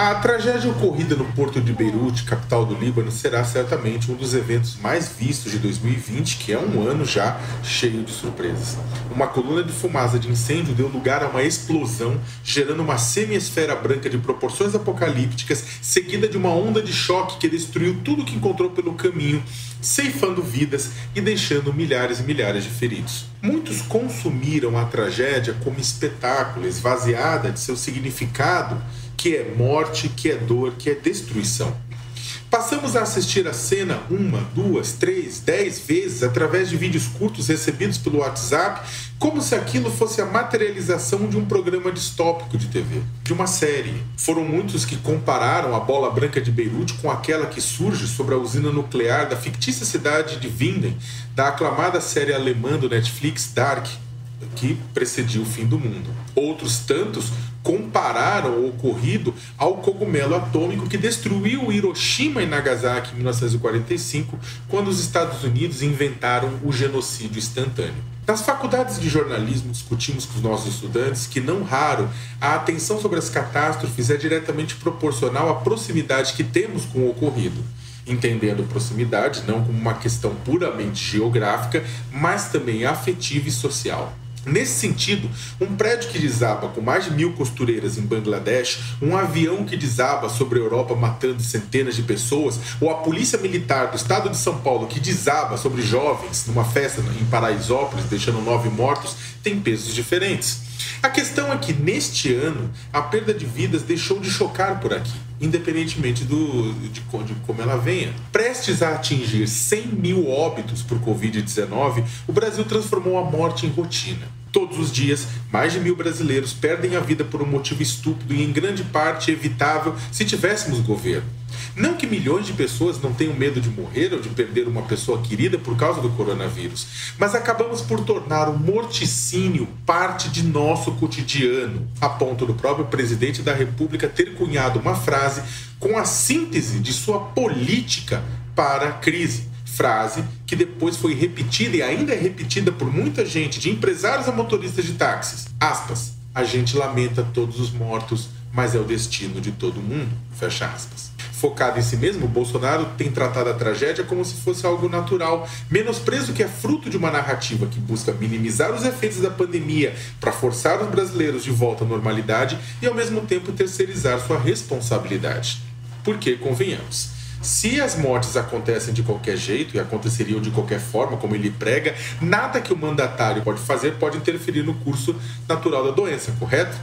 A tragédia ocorrida no porto de Beirute, capital do Líbano, será certamente um dos eventos mais vistos de 2020, que é um ano já cheio de surpresas. Uma coluna de fumaça de incêndio deu lugar a uma explosão, gerando uma semi-esfera branca de proporções apocalípticas, seguida de uma onda de choque que destruiu tudo que encontrou pelo caminho, ceifando vidas e deixando milhares e milhares de feridos. Muitos consumiram a tragédia como espetáculo, esvaziada de seu significado que é morte, que é dor, que é destruição. Passamos a assistir a cena uma, duas, três, dez vezes através de vídeos curtos recebidos pelo WhatsApp, como se aquilo fosse a materialização de um programa distópico de TV, de uma série. Foram muitos que compararam a bola branca de Beirute com aquela que surge sobre a usina nuclear da fictícia cidade de Winden, da aclamada série alemã do Netflix Dark, que precediu o fim do mundo. Outros tantos compararam o ocorrido ao cogumelo atômico que destruiu Hiroshima e Nagasaki em 1945, quando os Estados Unidos inventaram o genocídio instantâneo. Nas faculdades de jornalismo, discutimos com os nossos estudantes que, não raro, a atenção sobre as catástrofes é diretamente proporcional à proximidade que temos com o ocorrido entendendo proximidade não como uma questão puramente geográfica, mas também afetiva e social. Nesse sentido, um prédio que desaba com mais de mil costureiras em Bangladesh, um avião que desaba sobre a Europa matando centenas de pessoas, ou a polícia militar do estado de São Paulo que desaba sobre jovens numa festa em Paraisópolis, deixando nove mortos, tem pesos diferentes. A questão é que neste ano a perda de vidas deixou de chocar por aqui, independentemente do, de, de como ela venha. Prestes a atingir 100 mil óbitos por Covid-19, o Brasil transformou a morte em rotina. Todos os dias, mais de mil brasileiros perdem a vida por um motivo estúpido e, em grande parte, evitável se tivéssemos governo. Não que milhões de pessoas não tenham medo de morrer ou de perder uma pessoa querida por causa do coronavírus, mas acabamos por tornar o morticínio parte de nosso cotidiano, a ponto do próprio presidente da República ter cunhado uma frase com a síntese de sua política para a crise frase que depois foi repetida e ainda é repetida por muita gente, de empresários a motoristas de táxis. Aspas. A gente lamenta todos os mortos, mas é o destino de todo mundo. Fecha aspas. Focado em si mesmo, Bolsonaro tem tratado a tragédia como se fosse algo natural, menosprezo que é fruto de uma narrativa que busca minimizar os efeitos da pandemia para forçar os brasileiros de volta à normalidade e ao mesmo tempo terceirizar sua responsabilidade. Porque, convenhamos, se as mortes acontecem de qualquer jeito e aconteceriam de qualquer forma, como ele prega, nada que o mandatário pode fazer pode interferir no curso natural da doença, correto?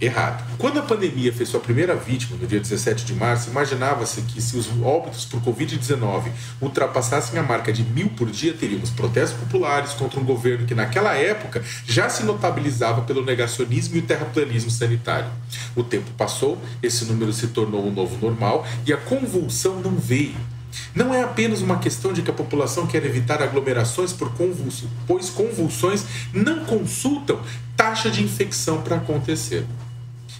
Errado. Quando a pandemia fez sua primeira vítima, no dia 17 de março, imaginava-se que se os óbitos por Covid-19 ultrapassassem a marca de mil por dia, teríamos protestos populares contra um governo que, naquela época, já se notabilizava pelo negacionismo e o terraplanismo sanitário. O tempo passou, esse número se tornou o um novo normal e a convulsão não veio. Não é apenas uma questão de que a população quer evitar aglomerações por convulsão, pois convulsões não consultam taxa de infecção para acontecer.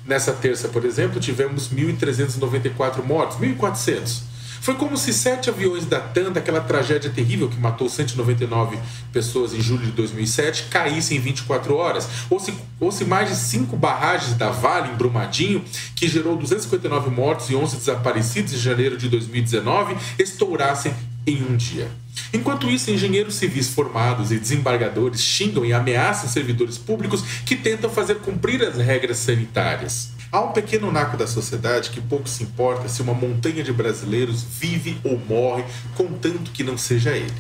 Nessa terça, por exemplo, tivemos 1.394 mortos, 1.400. Foi como se sete aviões da TAM, daquela tragédia terrível que matou 199 pessoas em julho de 2007, caíssem em 24 horas. Ou se, ou se mais de cinco barragens da Vale, em Brumadinho, que gerou 259 mortos e 11 desaparecidos em janeiro de 2019, estourassem em um dia. Enquanto isso, engenheiros civis formados e desembargadores xingam e ameaçam servidores públicos que tentam fazer cumprir as regras sanitárias. Há um pequeno naco da sociedade que pouco se importa se uma montanha de brasileiros vive ou morre, contanto que não seja ele.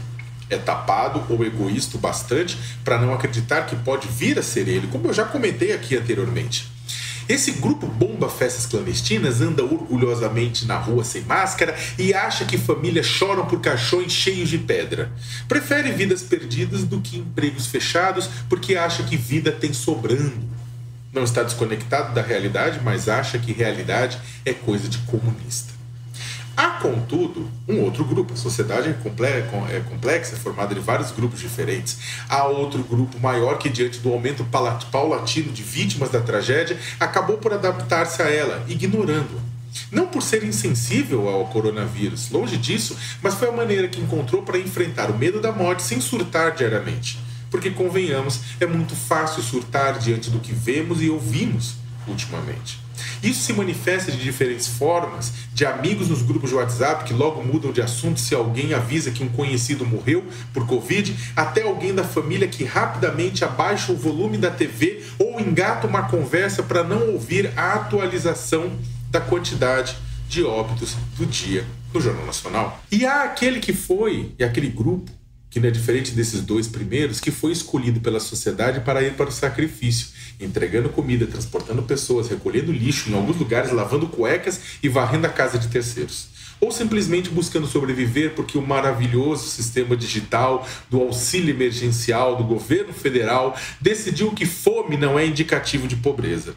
É tapado ou egoísta bastante para não acreditar que pode vir a ser ele, como eu já comentei aqui anteriormente. Esse grupo bomba festas clandestinas anda orgulhosamente na rua sem máscara e acha que famílias choram por caixões cheios de pedra. Prefere vidas perdidas do que empregos fechados porque acha que vida tem sobrando. Não está desconectado da realidade, mas acha que realidade é coisa de comunista. Há, contudo, um outro grupo. A sociedade é, é complexa, é formada de vários grupos diferentes. Há outro grupo maior que, diante do aumento paulatino de vítimas da tragédia, acabou por adaptar-se a ela, ignorando-a. Não por ser insensível ao coronavírus, longe disso, mas foi a maneira que encontrou para enfrentar o medo da morte sem surtar diariamente. Porque, convenhamos, é muito fácil surtar diante do que vemos e ouvimos ultimamente. Isso se manifesta de diferentes formas, de amigos nos grupos de WhatsApp que logo mudam de assunto se alguém avisa que um conhecido morreu por Covid, até alguém da família que rapidamente abaixa o volume da TV ou engata uma conversa para não ouvir a atualização da quantidade de óbitos do dia no Jornal Nacional. E há aquele que foi, e aquele grupo que não é diferente desses dois primeiros, que foi escolhido pela sociedade para ir para o sacrifício, entregando comida, transportando pessoas, recolhendo lixo em alguns lugares, lavando cuecas e varrendo a casa de terceiros. Ou simplesmente buscando sobreviver porque o maravilhoso sistema digital do auxílio emergencial do governo federal decidiu que fome não é indicativo de pobreza.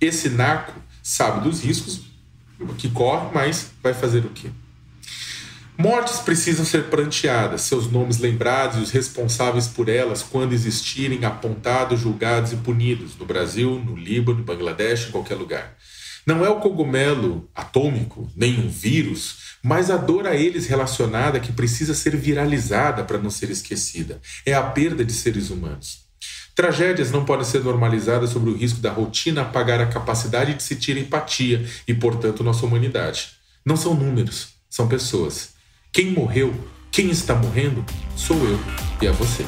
Esse narco sabe dos riscos que corre, mas vai fazer o quê? Mortes precisam ser pranteadas, seus nomes lembrados e os responsáveis por elas, quando existirem, apontados, julgados e punidos, no Brasil, no Líbano, no Bangladesh, em qualquer lugar. Não é o cogumelo atômico, nem um vírus, mas a dor a eles relacionada que precisa ser viralizada para não ser esquecida. É a perda de seres humanos. Tragédias não podem ser normalizadas sobre o risco da rotina apagar a capacidade de sentir empatia e, portanto, nossa humanidade. Não são números, são pessoas. Quem morreu, quem está morrendo, sou eu e é você.